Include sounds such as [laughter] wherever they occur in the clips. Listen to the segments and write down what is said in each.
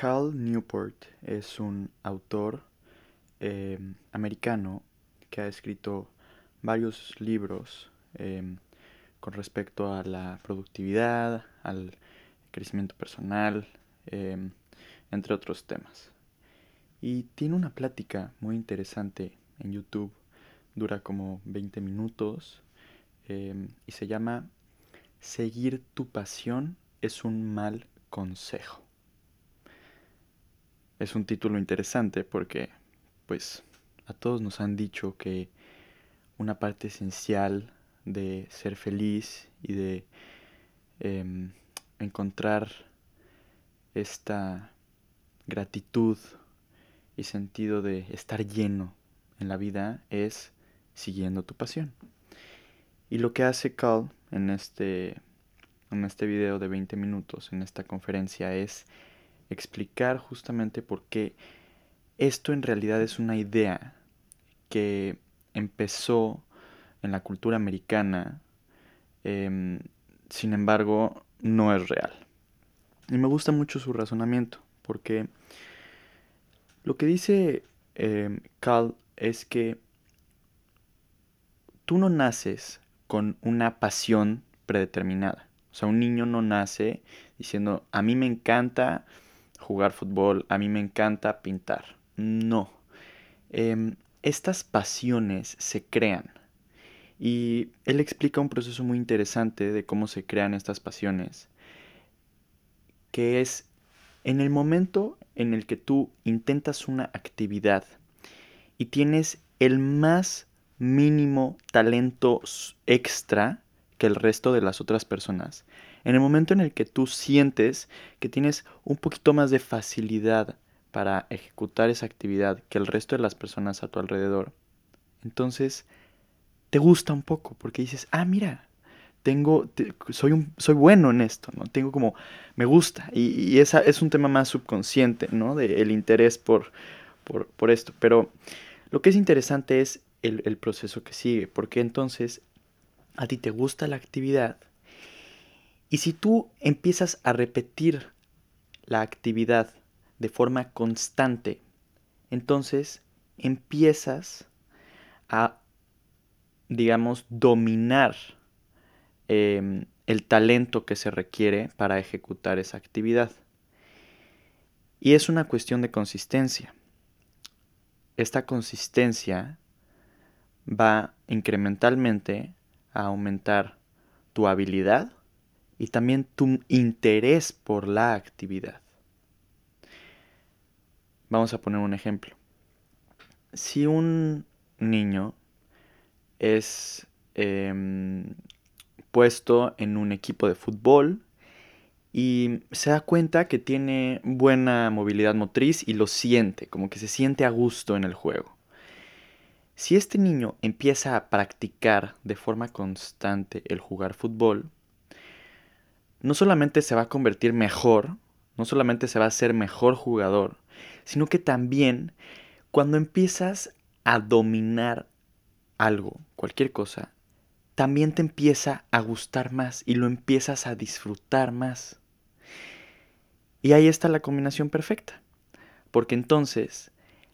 Cal Newport es un autor em, americano que ha escrito varios libros em, con respecto a la productividad, al crecimiento personal, em, entre otros temas. Y tiene una plática muy interesante en YouTube, dura como 20 minutos y se llama Seguir tu pasión es un mal consejo es un título interesante porque, pues, a todos nos han dicho que una parte esencial de ser feliz y de em, encontrar esta gratitud y sentido de estar lleno en la vida es siguiendo tu pasión. Y lo que hace Carl en este, en este video de 20 minutos, en esta conferencia, es explicar justamente por qué esto en realidad es una idea que empezó en la cultura americana, em, sin embargo no es real. Y me gusta mucho su razonamiento, porque lo que dice eh, Carl es que tú no naces con una pasión predeterminada. O sea, un niño no nace diciendo, a mí me encanta jugar fútbol, a mí me encanta pintar. No. Em, estas pasiones se crean. Y él explica un proceso muy interesante de cómo se crean estas pasiones, que es en el momento en el que tú intentas una actividad y tienes el más mínimo talento extra que el resto de las otras personas, en el momento en el que tú sientes que tienes un poquito más de facilidad para ejecutar esa actividad que el resto de las personas a tu alrededor, entonces te gusta un poco porque dices, ah, mira, tengo, soy, un, soy bueno en esto, ¿no? Tengo como, me gusta. Y, esa es un tema más subconsciente, ¿no? De el interés por, por, esto. Pero lo que es interesante es el, el proceso que sigue, porque entonces a ti te gusta la actividad y si tú empiezas a repetir la actividad de forma constante, entonces empiezas a, digamos, dominar em, el talento que se requiere para ejecutar esa actividad. Y es una cuestión de consistencia. Esta consistencia va incrementalmente a aumentar tu habilidad y también tu interés por la actividad. Vamos a poner un ejemplo. Si un niño es em, puesto en un equipo de fútbol y se da cuenta que tiene buena movilidad motriz y lo siente, como que se siente a gusto en el juego. Si este niño empieza a practicar de forma constante el jugar fútbol, no solamente se va a convertir mejor, no solamente se va a ser mejor jugador, sino que también cuando empiezas a dominar algo, cualquier cosa, también te empieza a gustar más y lo empiezas a disfrutar más. Y ahí está la combinación perfecta, porque entonces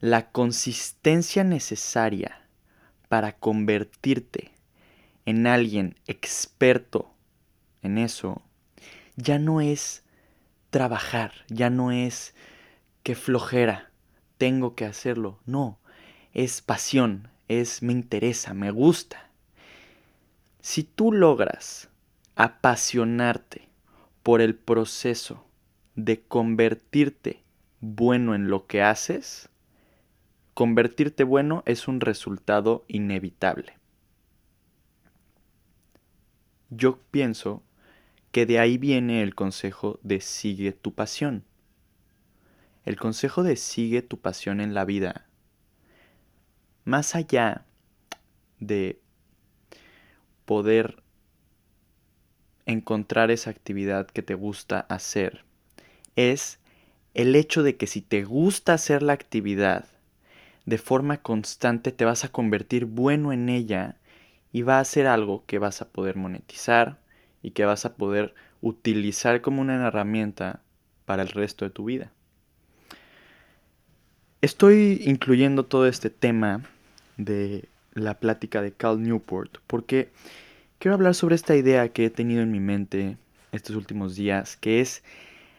la consistencia necesaria para convertirte en alguien experto en eso ya no es trabajar, ya no es que flojera, tengo que hacerlo, no, es pasión, es me interesa, me gusta. Si tú logras apasionarte por el proceso de convertirte bueno en lo que haces, convertirte bueno es un resultado inevitable. Yo pienso que de ahí viene el consejo de sigue tu pasión. El consejo de sigue tu pasión en la vida, más allá de poder encontrar esa actividad que te gusta hacer, es el hecho de que si te gusta hacer la actividad de forma constante, te vas a convertir bueno en ella y va a ser algo que vas a poder monetizar, y que vas a poder utilizar como una herramienta para el resto de tu vida. Estoy incluyendo todo este tema de la plática de Cal Newport porque quiero hablar sobre esta idea que he tenido en mi mente estos últimos días, que es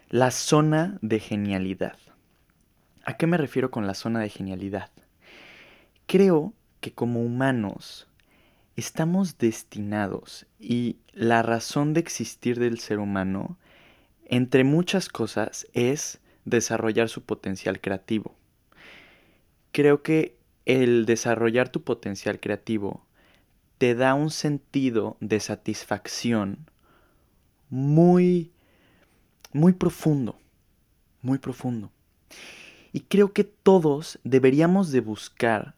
la zona de genialidad. ¿A qué me refiero con la zona de genialidad? Creo que como humanos estamos destinados y la razón de existir del ser humano, entre muchas cosas, es desarrollar su potencial creativo. Creo que el desarrollar tu potencial creativo te da un sentido de satisfacción muy, muy profundo, muy profundo. Y creo que todos deberíamos de buscar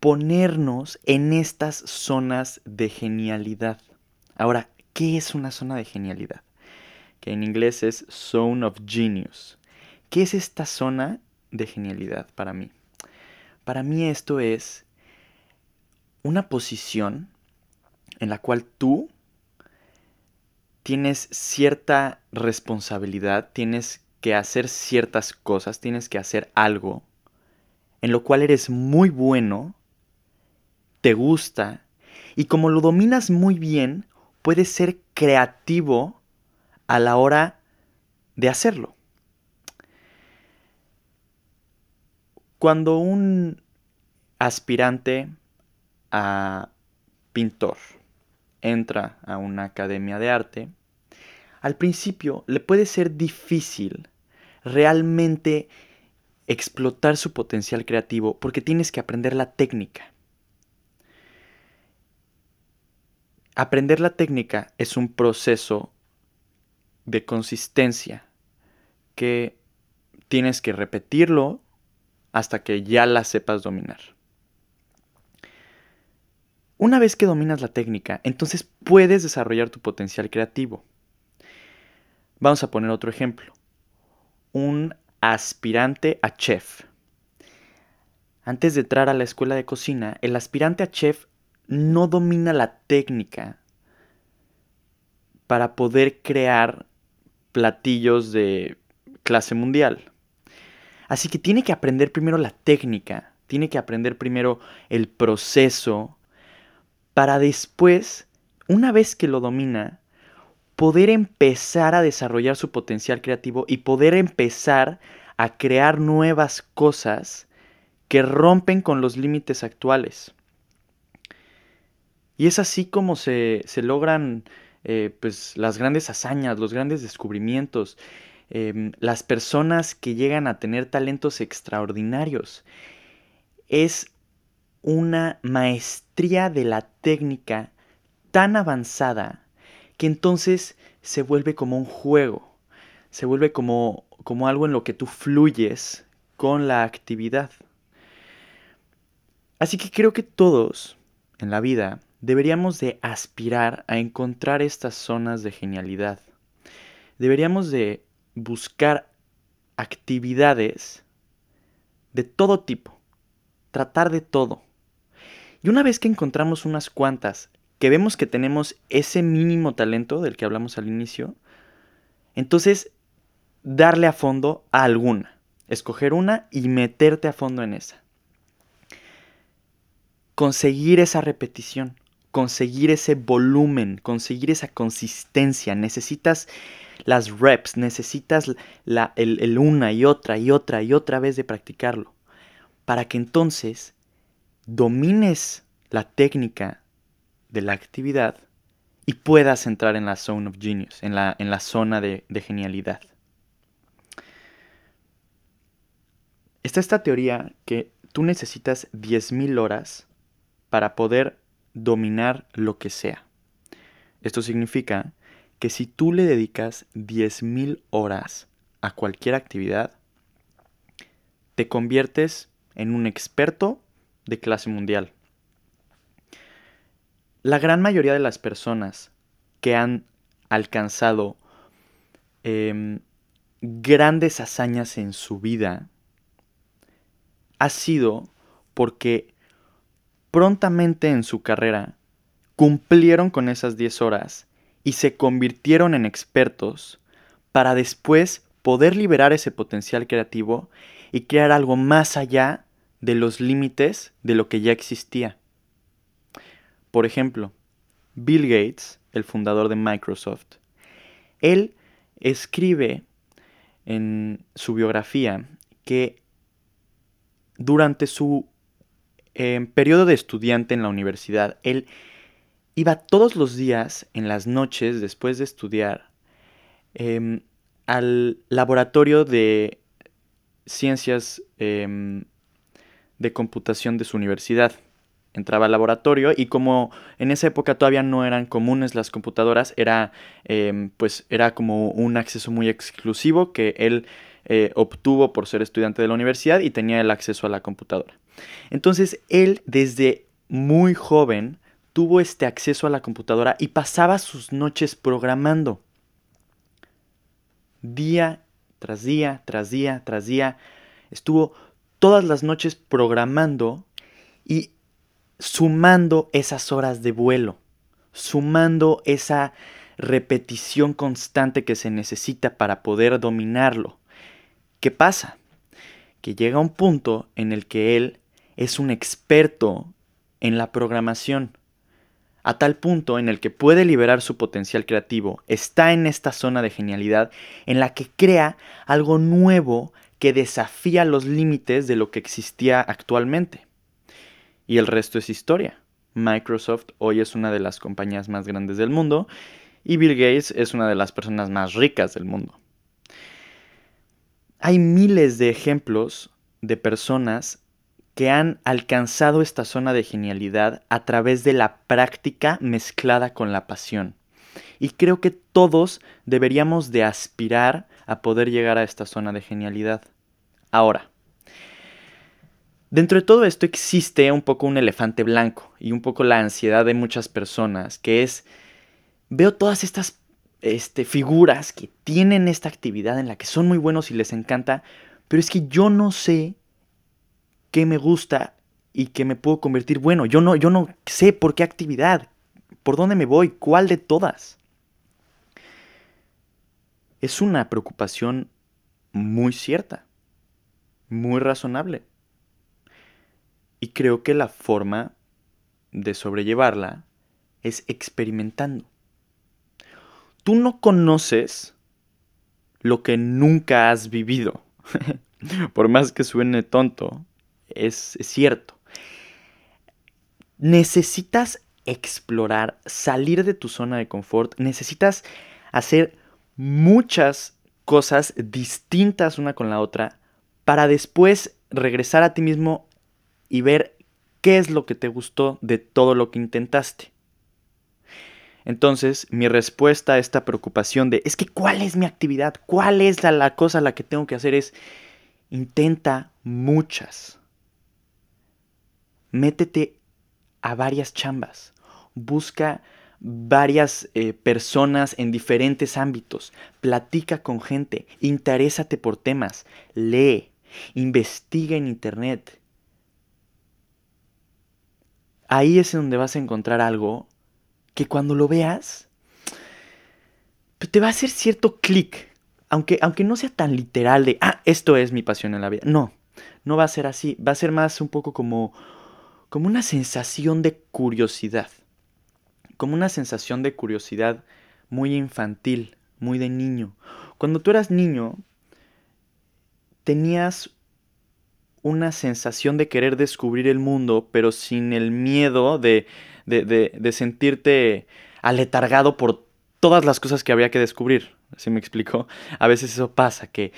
ponernos en estas zonas de genialidad. Ahora, ¿qué es una zona de genialidad? Que en inglés es Zone of Genius. ¿Qué es esta zona de genialidad para mí? Para mí esto es una posición en la cual tú tienes cierta responsabilidad, tienes que hacer ciertas cosas, tienes que hacer algo en lo cual eres muy bueno te gusta y como lo dominas muy bien, puedes ser creativo a la hora de hacerlo. Cuando un aspirante a pintor entra a una academia de arte, al principio le puede ser difícil realmente explotar su potencial creativo porque tienes que aprender la técnica. Aprender la técnica es un proceso de consistencia que tienes que repetirlo hasta que ya la sepas dominar. Una vez que dominas la técnica, entonces puedes desarrollar tu potencial creativo. Vamos a poner otro ejemplo. Un aspirante a chef. Antes de entrar a la escuela de cocina, el aspirante a chef no domina la técnica para poder crear platillos de clase mundial. Así que tiene que aprender primero la técnica, tiene que aprender primero el proceso, para después, una vez que lo domina, poder empezar a desarrollar su potencial creativo y poder empezar a crear nuevas cosas que rompen con los límites actuales. Y es así como se, logran eh, pues, las grandes hazañas, los grandes descubrimientos, em, las personas que llegan a tener talentos extraordinarios. Es una maestría de la técnica tan avanzada que entonces se vuelve como un juego, se vuelve como, como algo en lo que tú fluyes con la actividad. Así que creo que todos en la vida deberíamos de aspirar a encontrar estas zonas de genialidad. Deberíamos de buscar actividades de todo tipo, tratar de todo. Y una vez que encontramos unas cuantas, que vemos que tenemos ese mínimo talento del que hablamos al inicio, entonces darle a fondo a alguna, escoger una y meterte a fondo en esa. Conseguir esa repetición, conseguir ese volumen, conseguir esa consistencia. Necesitas las reps, necesitas la, el, una y otra y otra y otra vez de practicarlo. Para que entonces domines la técnica de la actividad y puedas entrar en la zone of genius, en la, en la zona de, de genialidad. Está esta teoría que tú necesitas 10.000 horas para poder dominar lo que sea. Esto significa que si tú le dedicas 10.000 horas a cualquier actividad, te conviertes en un experto de clase mundial. La gran mayoría de las personas que han alcanzado em, grandes hazañas en su vida ha sido porque prontamente en su carrera cumplieron con esas 10 horas y se convirtieron en expertos para después poder liberar ese potencial creativo y crear algo más allá de los límites de lo que ya existía. Por ejemplo, Bill Gates, el fundador de Microsoft, él escribe en su biografía que durante su eh, periodo de estudiante en la universidad, él iba todos los días en las noches después de estudiar em, al laboratorio de ciencias em, de computación de su universidad. Entraba al laboratorio y como en esa época todavía no eran comunes las computadoras, era, em, pues era como un acceso muy exclusivo que él eh, obtuvo por ser estudiante de la universidad y tenía el acceso a la computadora. Entonces él desde muy joven tuvo este acceso a la computadora y pasaba sus noches programando. Día tras día, tras día, tras día. Estuvo todas las noches programando y sumando esas horas de vuelo, sumando esa repetición constante que se necesita para poder dominarlo. ¿Qué pasa? Que llega un punto en el que él es un experto en la programación, a tal punto en el que puede liberar su potencial creativo, está en esta zona de genialidad en la que crea algo nuevo que desafía los límites de lo que existía actualmente. Y el resto es historia. Microsoft hoy es una de las compañías más grandes del mundo y Bill Gates es una de las personas más ricas del mundo. Hay miles de ejemplos de personas que han alcanzado esta zona de genialidad a través de la práctica mezclada con la pasión. Y creo que todos deberíamos de aspirar a poder llegar a esta zona de genialidad. Ahora, dentro de todo esto existe un poco un elefante blanco y un poco la ansiedad de muchas personas, que es, veo todas estas este, figuras que tienen esta actividad en la que son muy buenos y les encanta, pero es que yo no sé qué me gusta y qué me puedo convertir bueno. Yo no, yo no sé por qué actividad, por dónde me voy, cuál de todas es una preocupación muy cierta, muy razonable. Y creo que la forma de sobrellevarla es experimentando. Tú no conoces lo que nunca has vivido. [laughs] Por más que suene tonto, es, es cierto. Necesitas explorar, salir de tu zona de confort, necesitas hacer muchas cosas distintas una con la otra para después regresar a ti mismo y ver qué es lo que te gustó de todo lo que intentaste. Entonces, mi respuesta a esta preocupación de, es que ¿cuál es mi actividad? ¿Cuál es la, cosa la que tengo que hacer? Es, intenta muchas. Métete a varias chambas. Busca varias eh, personas en diferentes ámbitos, platica con gente, interésate por temas, lee, investiga en internet. Ahí es donde vas a encontrar algo que cuando lo veas pues, te va a hacer cierto clic, aunque, aunque no sea tan literal de, ah, esto es mi pasión en la vida. No, no va a ser así, va a ser más un poco como, como una sensación de curiosidad como una sensación de curiosidad muy infantil, muy de niño. Cuando tú eras niño, tenías una sensación de querer descubrir el mundo, pero sin el miedo de, de, sentirte aletargado por todas las cosas que había que descubrir. ¿Sí me explicó? A veces eso pasa, que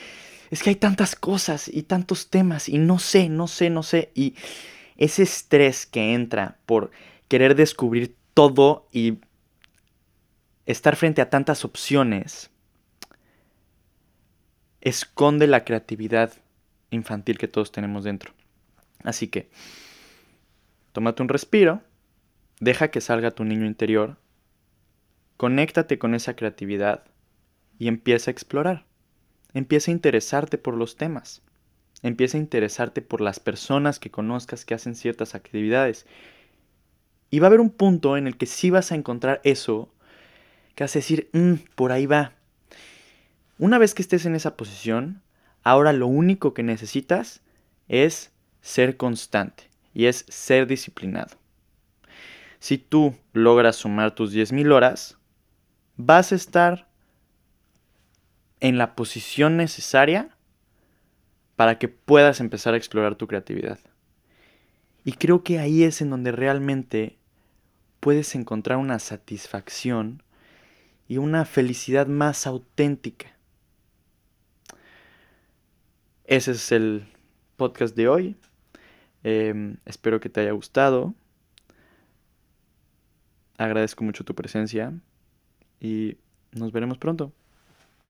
es que hay tantas cosas y tantos temas y no sé, no sé, no sé. Y ese estrés que entra por querer descubrir todo y estar frente a tantas opciones esconde la creatividad infantil que todos tenemos dentro. Así que, tómate un respiro, deja que salga tu niño interior, conéctate con esa creatividad y empieza a explorar. Empieza a interesarte por los temas. Empieza a interesarte por las personas que conozcas que hacen ciertas actividades y va a haber un punto en el que sí vas a encontrar eso, que vas a decir, mm, por ahí va. Una vez que estés en esa posición, ahora lo único que necesitas es ser constante y es ser disciplinado. Si tú logras sumar tus 10.000 horas, vas a estar en la posición necesaria para que puedas empezar a explorar tu creatividad. Y creo que ahí es en donde realmente puedes encontrar una satisfacción y una felicidad más auténtica. Ese es el podcast de hoy. Em, espero que te haya gustado. Agradezco mucho tu presencia y nos veremos pronto.